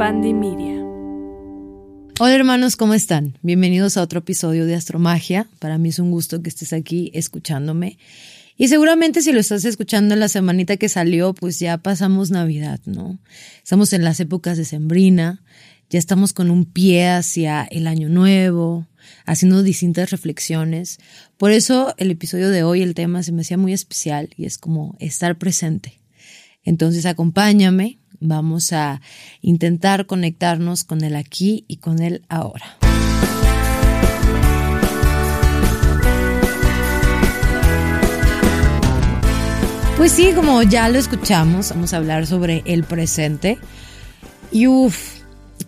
Pandemia. Hola hermanos, ¿cómo están? Bienvenidos a otro episodio de Astromagia. Para mí es un gusto que estés aquí escuchándome. Y seguramente si lo estás escuchando en la semanita que salió, pues ya pasamos Navidad, ¿no? Estamos en las épocas de Sembrina, ya estamos con un pie hacia el año nuevo, haciendo distintas reflexiones. Por eso el episodio de hoy, el tema se me hacía muy especial y es como estar presente. Entonces acompáñame, vamos a intentar conectarnos con el aquí y con el ahora. Pues sí, como ya lo escuchamos, vamos a hablar sobre el presente. Y uff,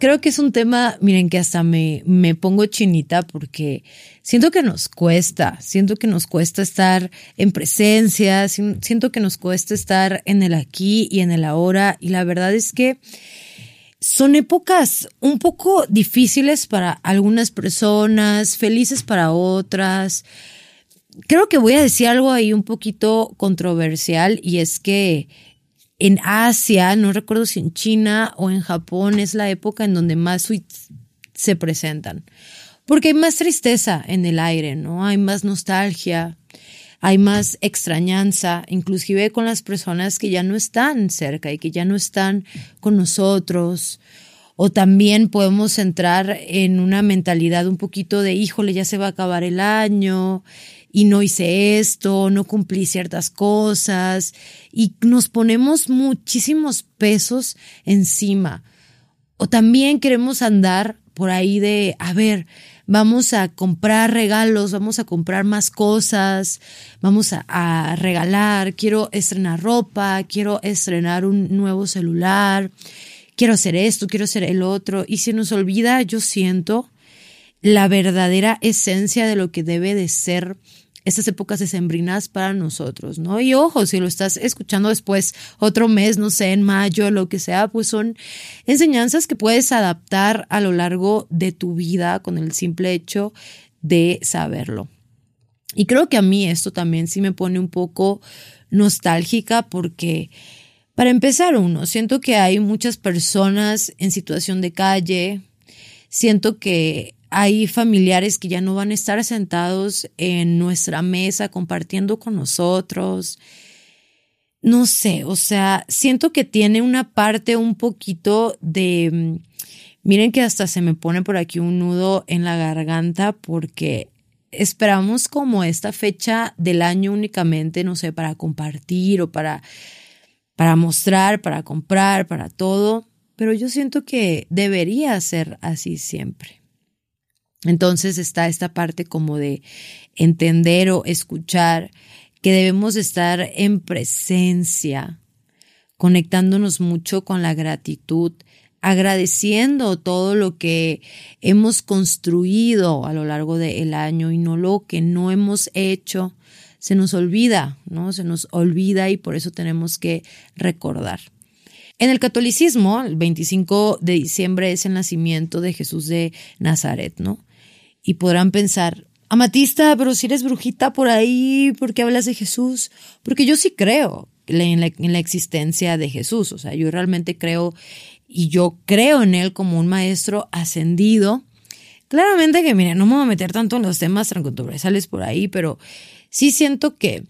creo que es un tema, miren, que hasta me, me pongo chinita porque siento que nos cuesta, siento que nos cuesta estar en presencia, siento que nos cuesta estar en el aquí y en el ahora. Y la verdad es que son épocas un poco difíciles para algunas personas, felices para otras. Creo que voy a decir algo ahí un poquito controversial y es que en Asia, no recuerdo si en China o en Japón, es la época en donde más suites se presentan. Porque hay más tristeza en el aire, ¿no? Hay más nostalgia, hay más extrañanza, inclusive con las personas que ya no están cerca y que ya no están con nosotros. O también podemos entrar en una mentalidad un poquito de, híjole, ya se va a acabar el año y no hice esto, no cumplí ciertas cosas y nos ponemos muchísimos pesos encima. O también queremos andar por ahí de, a ver, vamos a comprar regalos, vamos a comprar más cosas, vamos a, regalar, quiero estrenar ropa, quiero estrenar un nuevo celular, quiero hacer esto, quiero hacer el otro. Y se nos olvida, yo siento, la verdadera esencia de lo que debe de ser estas épocas decembrinas para nosotros, ¿no? Y ojo, si lo estás escuchando después, otro mes, no sé, en mayo, lo que sea, pues son enseñanzas que puedes adaptar a lo largo de tu vida con el simple hecho de saberlo. Y creo que a mí esto también sí me pone un poco nostálgica porque, para empezar, uno, siento que hay muchas personas en situación de calle, siento que hay familiares que ya no van a estar sentados en nuestra mesa compartiendo con nosotros. No sé, o sea, siento que tiene una parte un poquito de... Mm, miren que hasta se me pone por aquí un nudo en la garganta porque esperamos como esta fecha del año únicamente, no sé, para compartir o para, para mostrar, para comprar, para todo, pero yo siento que debería ser así siempre. Entonces está esta parte como de entender o escuchar que debemos estar en presencia, conectándonos mucho con la gratitud, agradeciendo todo lo que hemos construido a lo largo del año y no lo que no hemos hecho. Se nos olvida, ¿no? Se nos olvida y por eso tenemos que recordar. En el catolicismo, el 25 de diciembre es el nacimiento de Jesús de Nazaret, ¿no? Y podrán pensar, Amatista, pero si eres brujita por ahí, ¿por qué hablas de Jesús? Porque yo sí creo en la, en la existencia de Jesús, o sea, yo realmente creo y yo creo en él como un maestro ascendido. Claramente que, mire, no me voy a meter tanto en los temas controversiales por ahí, pero sí siento que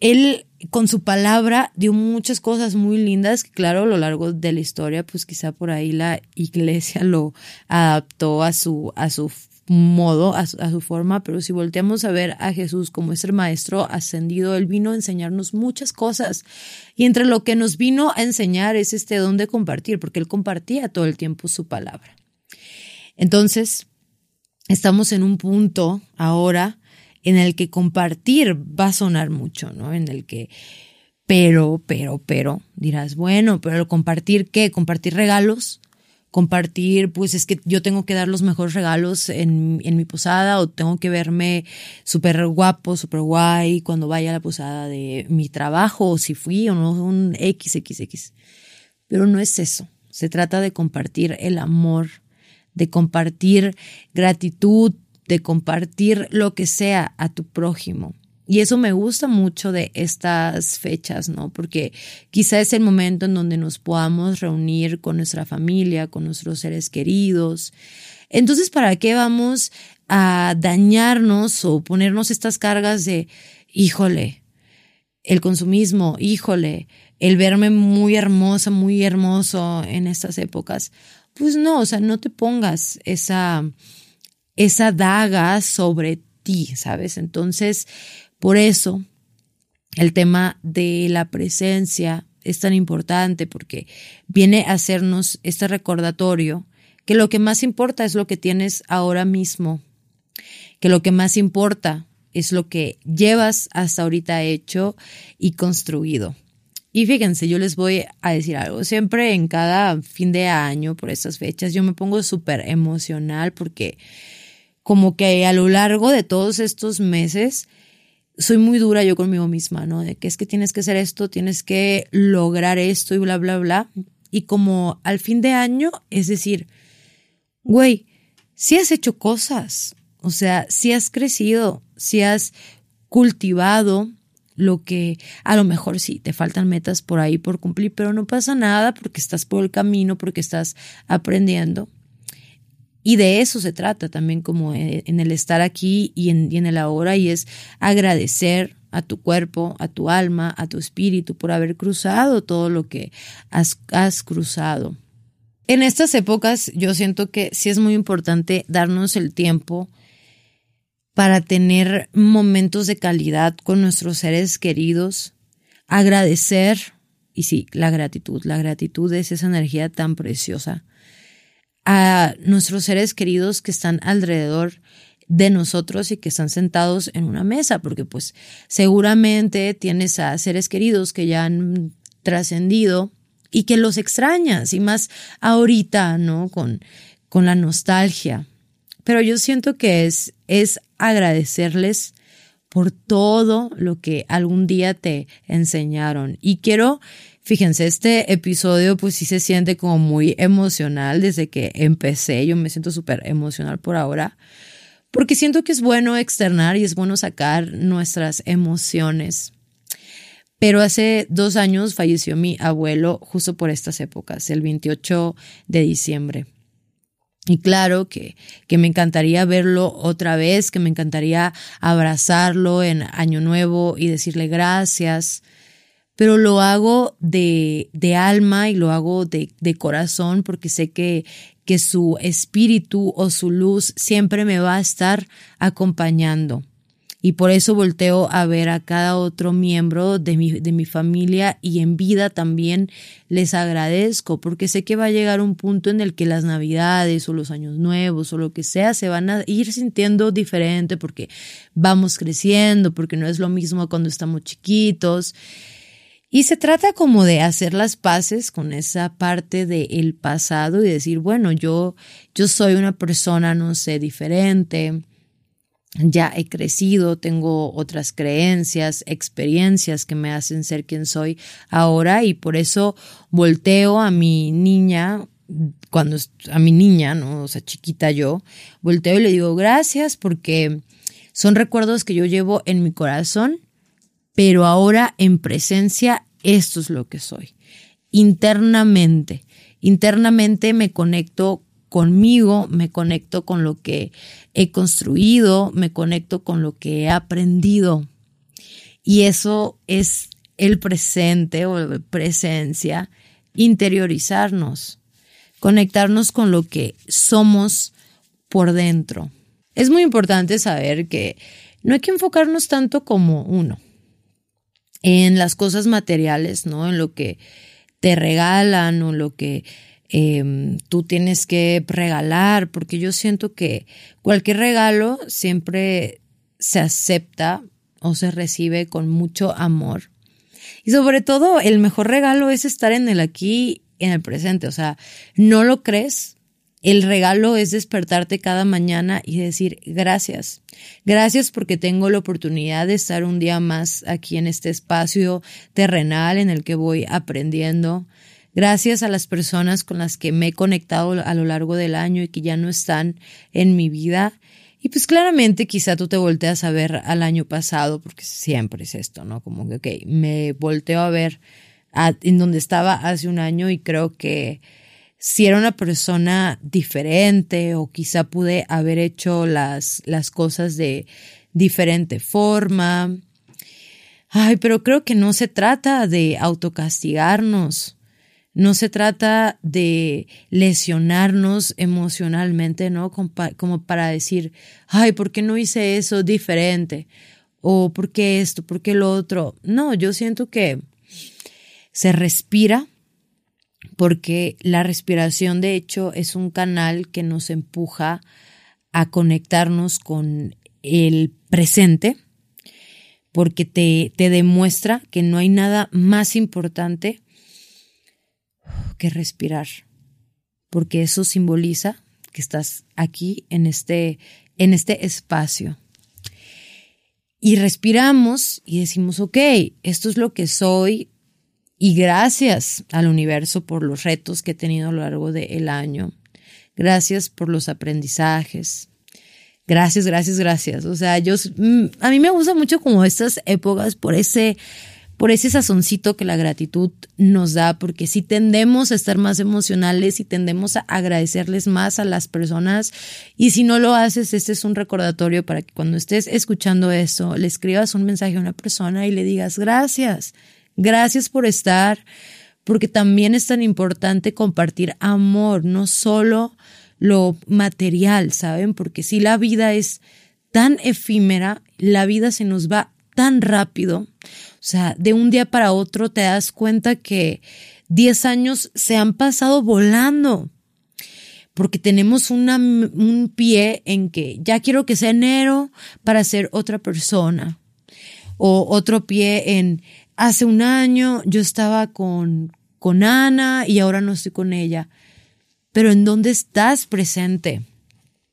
él con su palabra dio muchas cosas muy lindas que claro a lo largo de la historia pues quizá por ahí la iglesia lo adaptó a su a su modo, a, su forma, pero si volteamos a ver a Jesús como ese maestro ascendido, él vino a enseñarnos muchas cosas. Y entre lo que nos vino a enseñar es este don de compartir, porque él compartía todo el tiempo su palabra. Entonces, estamos en un punto ahora en el que compartir va a sonar mucho, ¿no? En el que, pero, pero, pero, dirás, bueno, pero compartir qué? Compartir regalos, compartir, pues es que yo tengo que dar los mejores regalos en, en mi posada o tengo que verme súper guapo, súper guay cuando vaya a la posada de mi trabajo o si fui o no, un XXX. Pero no es eso. Se trata de compartir el amor, de compartir gratitud, de compartir lo que sea a tu prójimo. Y eso me gusta mucho de estas fechas, ¿no? Porque quizá es el momento en donde nos podamos reunir con nuestra familia, con nuestros seres queridos. Entonces, ¿para qué vamos a dañarnos o ponernos estas cargas de, híjole, el consumismo, híjole, el verme muy hermosa, muy hermoso en estas épocas? Pues no, o sea, no te pongas esa, esa daga sobre ti, ¿sabes? Entonces, por eso el tema de la presencia es tan importante porque viene a hacernos este recordatorio que lo que más importa es lo que tienes ahora mismo, que lo que más importa es lo que llevas hasta ahorita hecho y construido. Y fíjense, yo les voy a decir algo, siempre en cada fin de año, por estas fechas, yo me pongo súper emocional porque como que a lo largo de todos estos meses, soy muy dura yo conmigo misma, ¿no? De que es que tienes que hacer esto, tienes que lograr esto y bla, bla, bla. Y como al fin de año, es decir, güey, si has hecho cosas, o sea, si has crecido, si has cultivado lo que a lo mejor sí, te faltan metas por ahí por cumplir, pero no pasa nada porque estás por el camino, porque estás aprendiendo. Y de eso se trata también como eh, en el estar aquí y en, el ahora y es agradecer a tu cuerpo, a tu alma, a tu espíritu por haber cruzado todo lo que has, has cruzado. En estas épocas yo siento que sí es muy importante darnos el tiempo para tener momentos de calidad con nuestros seres queridos, agradecer, y sí, la gratitud, la gratitud es esa energía tan preciosa a nuestros seres queridos que están alrededor de nosotros y que están sentados en una mesa, porque pues seguramente tienes a seres queridos que ya han trascendido y que los extrañas y más ahorita, ¿no? Con, con la nostalgia. Pero yo siento que es, es agradecerles por todo lo que algún día te enseñaron. Y quiero Fíjense, este episodio pues sí se siente como muy emocional desde que empecé. Yo me siento súper emocional por ahora porque siento que es bueno externar y es bueno sacar nuestras emociones. Pero hace dos años falleció mi abuelo justo por estas épocas, el 28 de diciembre. Y claro que, que me encantaría verlo otra vez, que me encantaría abrazarlo en Año Nuevo y decirle gracias pero lo hago de, de alma y lo hago de, de corazón porque sé que, que su espíritu o su luz siempre me va a estar acompañando. Y por eso volteo a ver a cada otro miembro de mi, de mi familia y en vida también les agradezco porque sé que va a llegar un punto en el que las navidades o los años nuevos o lo que sea se van a ir sintiendo diferente porque vamos creciendo, porque no es lo mismo cuando estamos chiquitos. Y se trata como de hacer las paces con esa parte del pasado y decir, bueno, yo, yo soy una persona, no sé, diferente, ya he crecido, tengo otras creencias, experiencias que me hacen ser quien soy ahora y por eso volteo a mi niña cuando a mi niña, ¿no? O sea, chiquita yo, volteo y le digo gracias porque son recuerdos que yo llevo en mi corazón pero ahora en presencia esto es lo que soy. Internamente, internamente me conecto conmigo, me conecto con lo que he construido, me conecto con lo que he aprendido. Y eso es el presente o presencia, interiorizarnos, conectarnos con lo que somos por dentro. Es muy importante saber que no hay que enfocarnos tanto como uno en las cosas materiales, ¿no? En lo que te regalan o lo que em, tú tienes que regalar, porque yo siento que cualquier regalo siempre se acepta o se recibe con mucho amor. Y sobre todo, el mejor regalo es estar en el aquí, en el presente. O sea, no lo crees, el regalo es despertarte cada mañana y decir gracias. Gracias porque tengo la oportunidad de estar un día más aquí en este espacio terrenal en el que voy aprendiendo. Gracias a las personas con las que me he conectado a lo largo del año y que ya no están en mi vida. Y pues claramente quizá tú te volteas a ver al año pasado, porque siempre es esto, ¿no? Como que, ok, me volteo a ver en donde estaba hace un año y creo que si era una persona diferente o quizá pude haber hecho las, las cosas de diferente forma. Ay, pero creo que no se trata de autocastigarnos. No se trata de lesionarnos emocionalmente, ¿no? Como para decir, ay, ¿por qué no hice eso diferente? O ¿por qué esto? ¿Por qué lo otro? No, yo siento que se respira porque la respiración de hecho es un canal que nos empuja a conectarnos con el presente porque te, te demuestra que no hay nada más importante que respirar, porque eso simboliza que estás aquí en este, en este espacio. Y respiramos y decimos, ok, esto es lo que soy y gracias al universo por los retos que he tenido a lo largo del año. Gracias por los aprendizajes. Gracias, gracias, gracias. O sea, yo, mm, a mí me gusta mucho como estas épocas por ese por ese sazoncito que la gratitud nos da, porque si tendemos a estar más emocionales y tendemos a agradecerles más a las personas, y si no lo haces, este es un recordatorio para que cuando estés escuchando esto, le escribas un mensaje a una persona y le digas gracias, gracias por estar, porque también es tan importante compartir amor, no solo lo material, ¿saben? Porque si la vida es tan efímera, la vida se nos va tan rápido. O sea, de un día para otro te das cuenta que 10 años se han pasado volando. Porque tenemos un pie en que ya quiero que sea enero para ser otra persona. O otro pie en hace un año yo estaba con, con Ana y ahora no estoy con ella. Pero ¿en dónde estás presente?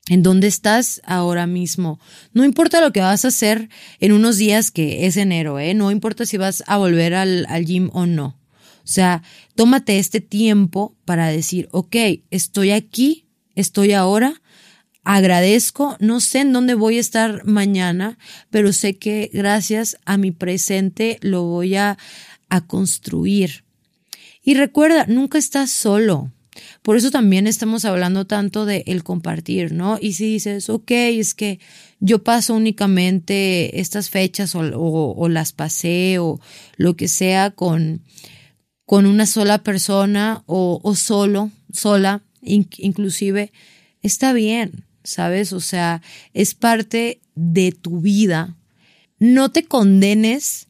en dónde estás ahora mismo. No importa lo que vas a hacer en unos días que es enero, ¿eh? No importa si vas a volver al, al gym o no. O sea, tómate este tiempo para decir, ok, estoy aquí, estoy ahora, agradezco, no sé en dónde voy a estar mañana, pero sé que gracias a mi presente lo voy a, a construir. Y recuerda, nunca estás solo. Por eso también estamos hablando tanto de compartir, ¿no? Y si dices, ok, es que yo paso únicamente estas fechas o, las pasé o lo que sea con, con una sola persona o, solo, sola, inclusive, está bien, ¿sabes? O sea, es parte de tu vida. No te condenes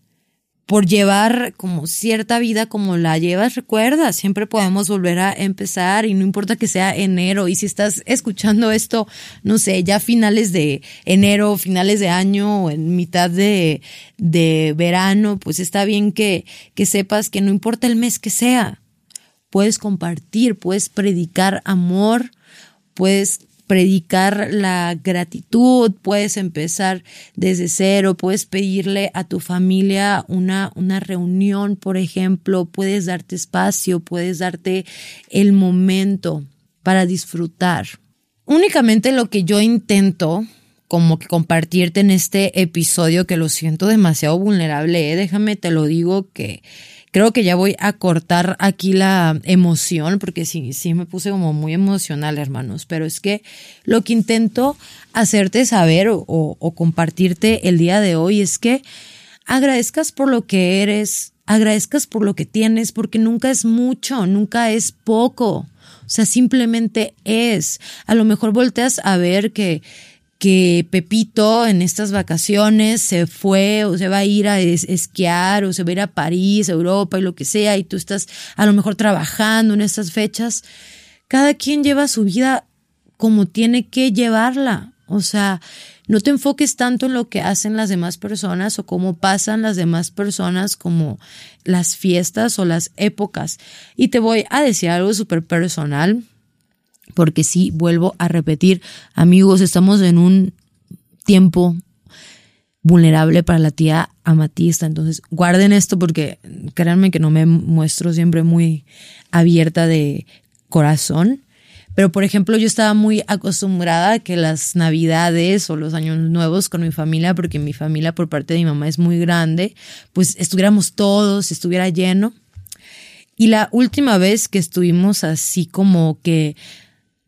por llevar como cierta vida como la llevas, recuerda, siempre podemos volver a empezar y no importa que sea enero. Y si estás escuchando esto, no sé, ya finales de enero, finales de año en mitad de, de verano, pues está bien que, que sepas que no importa el mes que sea, puedes compartir, puedes predicar amor, puedes predicar la gratitud, puedes empezar desde cero, puedes pedirle a tu familia una, una reunión, por ejemplo, puedes darte espacio, puedes darte el momento para disfrutar. Únicamente lo que yo intento como que compartirte en este episodio que lo siento demasiado vulnerable, ¿eh? déjame te lo digo que Creo que ya voy a cortar aquí la emoción, porque sí, sí me puse como muy emocional, hermanos, pero es que lo que intento hacerte saber o, o compartirte el día de hoy es que agradezcas por lo que eres, agradezcas por lo que tienes, porque nunca es mucho, nunca es poco. O sea, simplemente es. A lo mejor volteas a ver que que Pepito en estas vacaciones se fue o se va a ir a esquiar o se va a ir a París, Europa y lo que sea, y tú estás a lo mejor trabajando en estas fechas, cada quien lleva su vida como tiene que llevarla. O sea, no te enfoques tanto en lo que hacen las demás personas o cómo pasan las demás personas como las fiestas o las épocas. Y te voy a decir algo súper personal porque sí, vuelvo a repetir, amigos, estamos en un tiempo vulnerable para la tía amatista. Entonces, guarden esto porque créanme que no me muestro siempre muy abierta de corazón, Pero, por ejemplo, yo estaba muy acostumbrada a que las navidades o los años nuevos con mi familia, porque mi familia por parte de mi mamá es muy grande, pues estuviéramos todos, estuviera lleno. Y la última vez que estuvimos así como que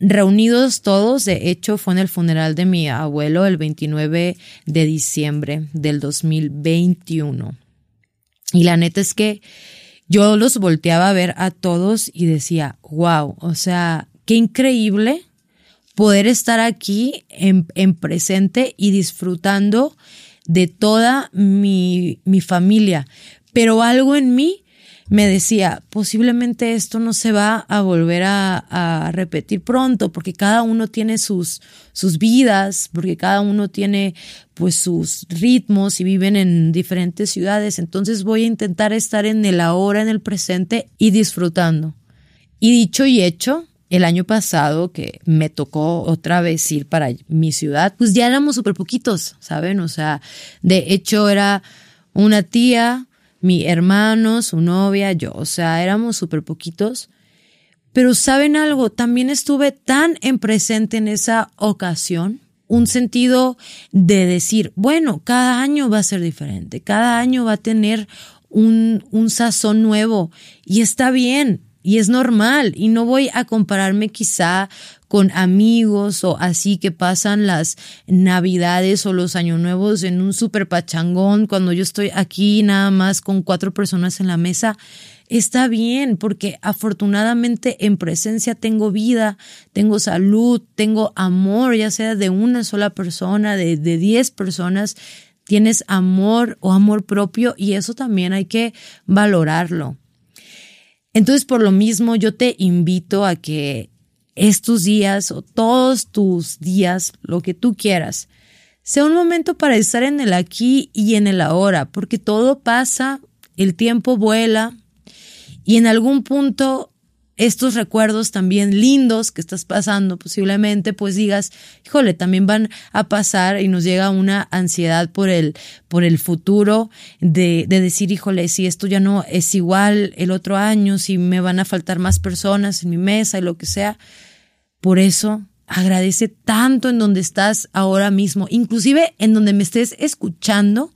reunidos todos, de hecho, fue en el funeral de mi abuelo el 29 de diciembre del 2021. Y la neta es que yo los volteaba a ver a todos y decía, wow, o sea, qué increíble poder estar aquí en, presente y disfrutando de toda mi, mi familia. Pero algo en mí me decía, posiblemente esto no se va a volver a, repetir pronto, porque cada uno tiene sus, sus vidas, porque cada uno tiene pues sus ritmos y viven en diferentes ciudades. Entonces voy a intentar estar en el ahora, en el presente y disfrutando. Y dicho y hecho, el año pasado que me tocó otra vez ir para mi ciudad, pues ya éramos súper poquitos, ¿saben? O sea, de hecho era una tía, mi hermano, su novia, yo, o sea, éramos súper poquitos. Pero saben algo, también estuve tan en presente en esa ocasión, un sentido de decir, bueno, cada año va a ser diferente, cada año va a tener un, un sazón nuevo y está bien, y es normal y no voy a compararme quizá con amigos o así que pasan las navidades o los años nuevos en un super pachangón cuando yo estoy aquí nada más con cuatro personas en la mesa. Está bien porque afortunadamente en presencia tengo vida, tengo salud, tengo amor, ya sea de una sola persona, de, de diez personas, tienes amor o amor propio y eso también hay que valorarlo. Entonces, por lo mismo, yo te invito a que estos días o todos tus días, lo que tú quieras, sea un momento para estar en el aquí y en el ahora, porque todo pasa, el tiempo vuela y en algún punto estos recuerdos también lindos que estás pasando posiblemente, pues digas, híjole, también van a pasar y nos llega una ansiedad por el, por el futuro de, de decir, híjole, si esto ya no es igual el otro año, si me van a faltar más personas en mi mesa y lo que sea. Por eso agradece tanto en donde estás ahora mismo, inclusive en donde me estés escuchando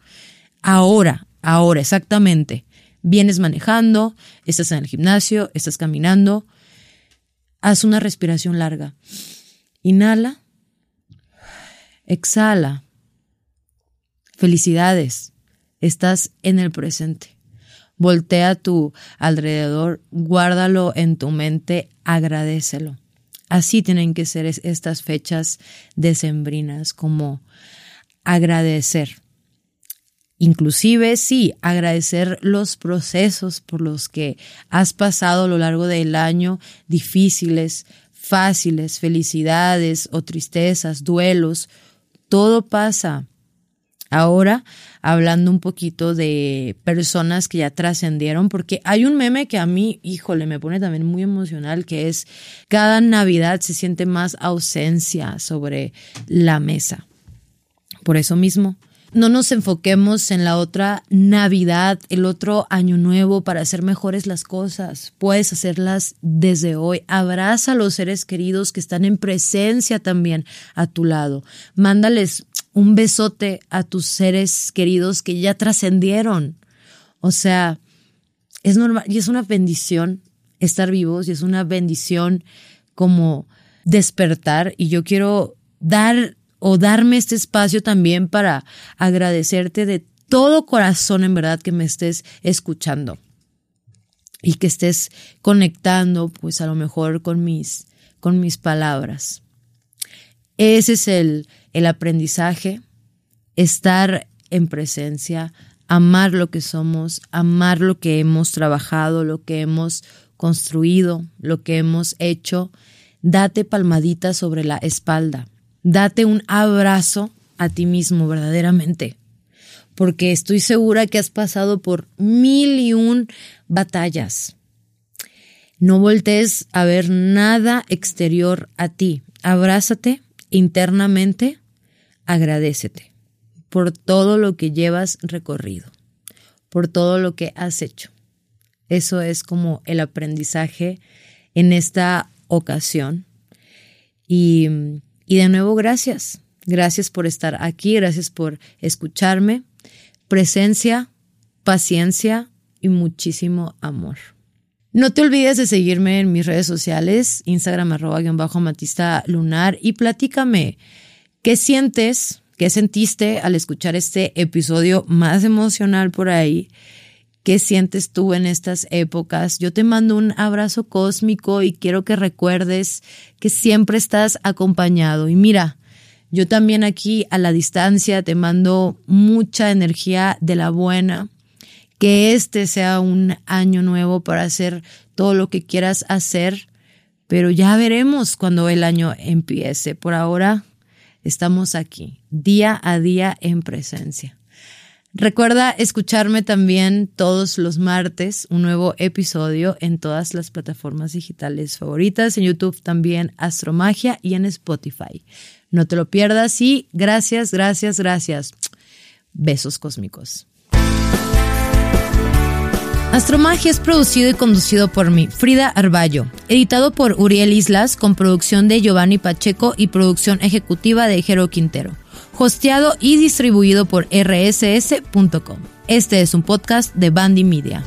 ahora, ahora, exactamente vienes manejando, estás en el gimnasio, estás caminando, haz una respiración larga. Inhala, exhala. Felicidades, estás en el presente. Voltea tu alrededor, guárdalo en tu mente, agradecelo. Así tienen que ser estas fechas decembrinas, como agradecer Inclusive, sí, agradecer los procesos por los que has pasado a lo largo del año, difíciles, fáciles, felicidades o tristezas, duelos, todo pasa. Ahora, hablando un poquito de personas que ya trascendieron, porque hay un meme que a mí, híjole, me pone también muy emocional, que es cada Navidad se siente más ausencia sobre la mesa. Por eso mismo, no nos enfoquemos en la otra Navidad, el otro año nuevo para hacer mejores las cosas. Puedes hacerlas desde hoy. Abraza a los seres queridos que están en presencia también a tu lado. Mándales un besote a tus seres queridos que ya trascendieron. O sea, es normal y es una bendición estar vivos y es una bendición como despertar y yo quiero dar o darme este espacio también para agradecerte de todo corazón en verdad que me estés escuchando y que estés conectando pues a lo mejor con mis con mis palabras. Ese es el, el aprendizaje, estar en presencia, amar lo que somos, amar lo que hemos trabajado, lo que hemos construido, lo que hemos hecho. Date palmaditas sobre la espalda date un abrazo a ti mismo verdaderamente, porque estoy segura que has pasado por mil y un batallas. No voltees a ver nada exterior a ti. Abrázate internamente, agradecete por todo lo que llevas recorrido, por todo lo que has hecho. Eso es como el aprendizaje en esta ocasión Y, y de nuevo, gracias. Gracias por estar aquí, gracias por escucharme. Presencia, paciencia y muchísimo amor. No te olvides de seguirme en mis redes sociales, Instagram arroba guion bajo matista lunar y platícame qué sientes, qué sentiste al escuchar este episodio más emocional por ahí. ¿Qué sientes tú en estas épocas? Yo te mando un abrazo cósmico y quiero que recuerdes que siempre estás acompañado. Y mira, yo también aquí a la distancia te mando mucha energía de la buena que este sea un año nuevo para hacer todo lo que quieras hacer, pero ya veremos cuando el año empiece. Por ahora estamos aquí, día a día en presencia. Recuerda escucharme también todos los martes, un nuevo episodio en todas las plataformas digitales favoritas, en YouTube también Astromagia y en Spotify. No te lo pierdas y gracias, gracias, gracias. Besos cósmicos. Astromagia es producido y conducido por mí, Frida Arballo, editado por Uriel Islas con producción de Giovanni Pacheco y producción ejecutiva de Jero Quintero, hosteado y distribuido por rss.com. Este es un podcast de Bandy Media.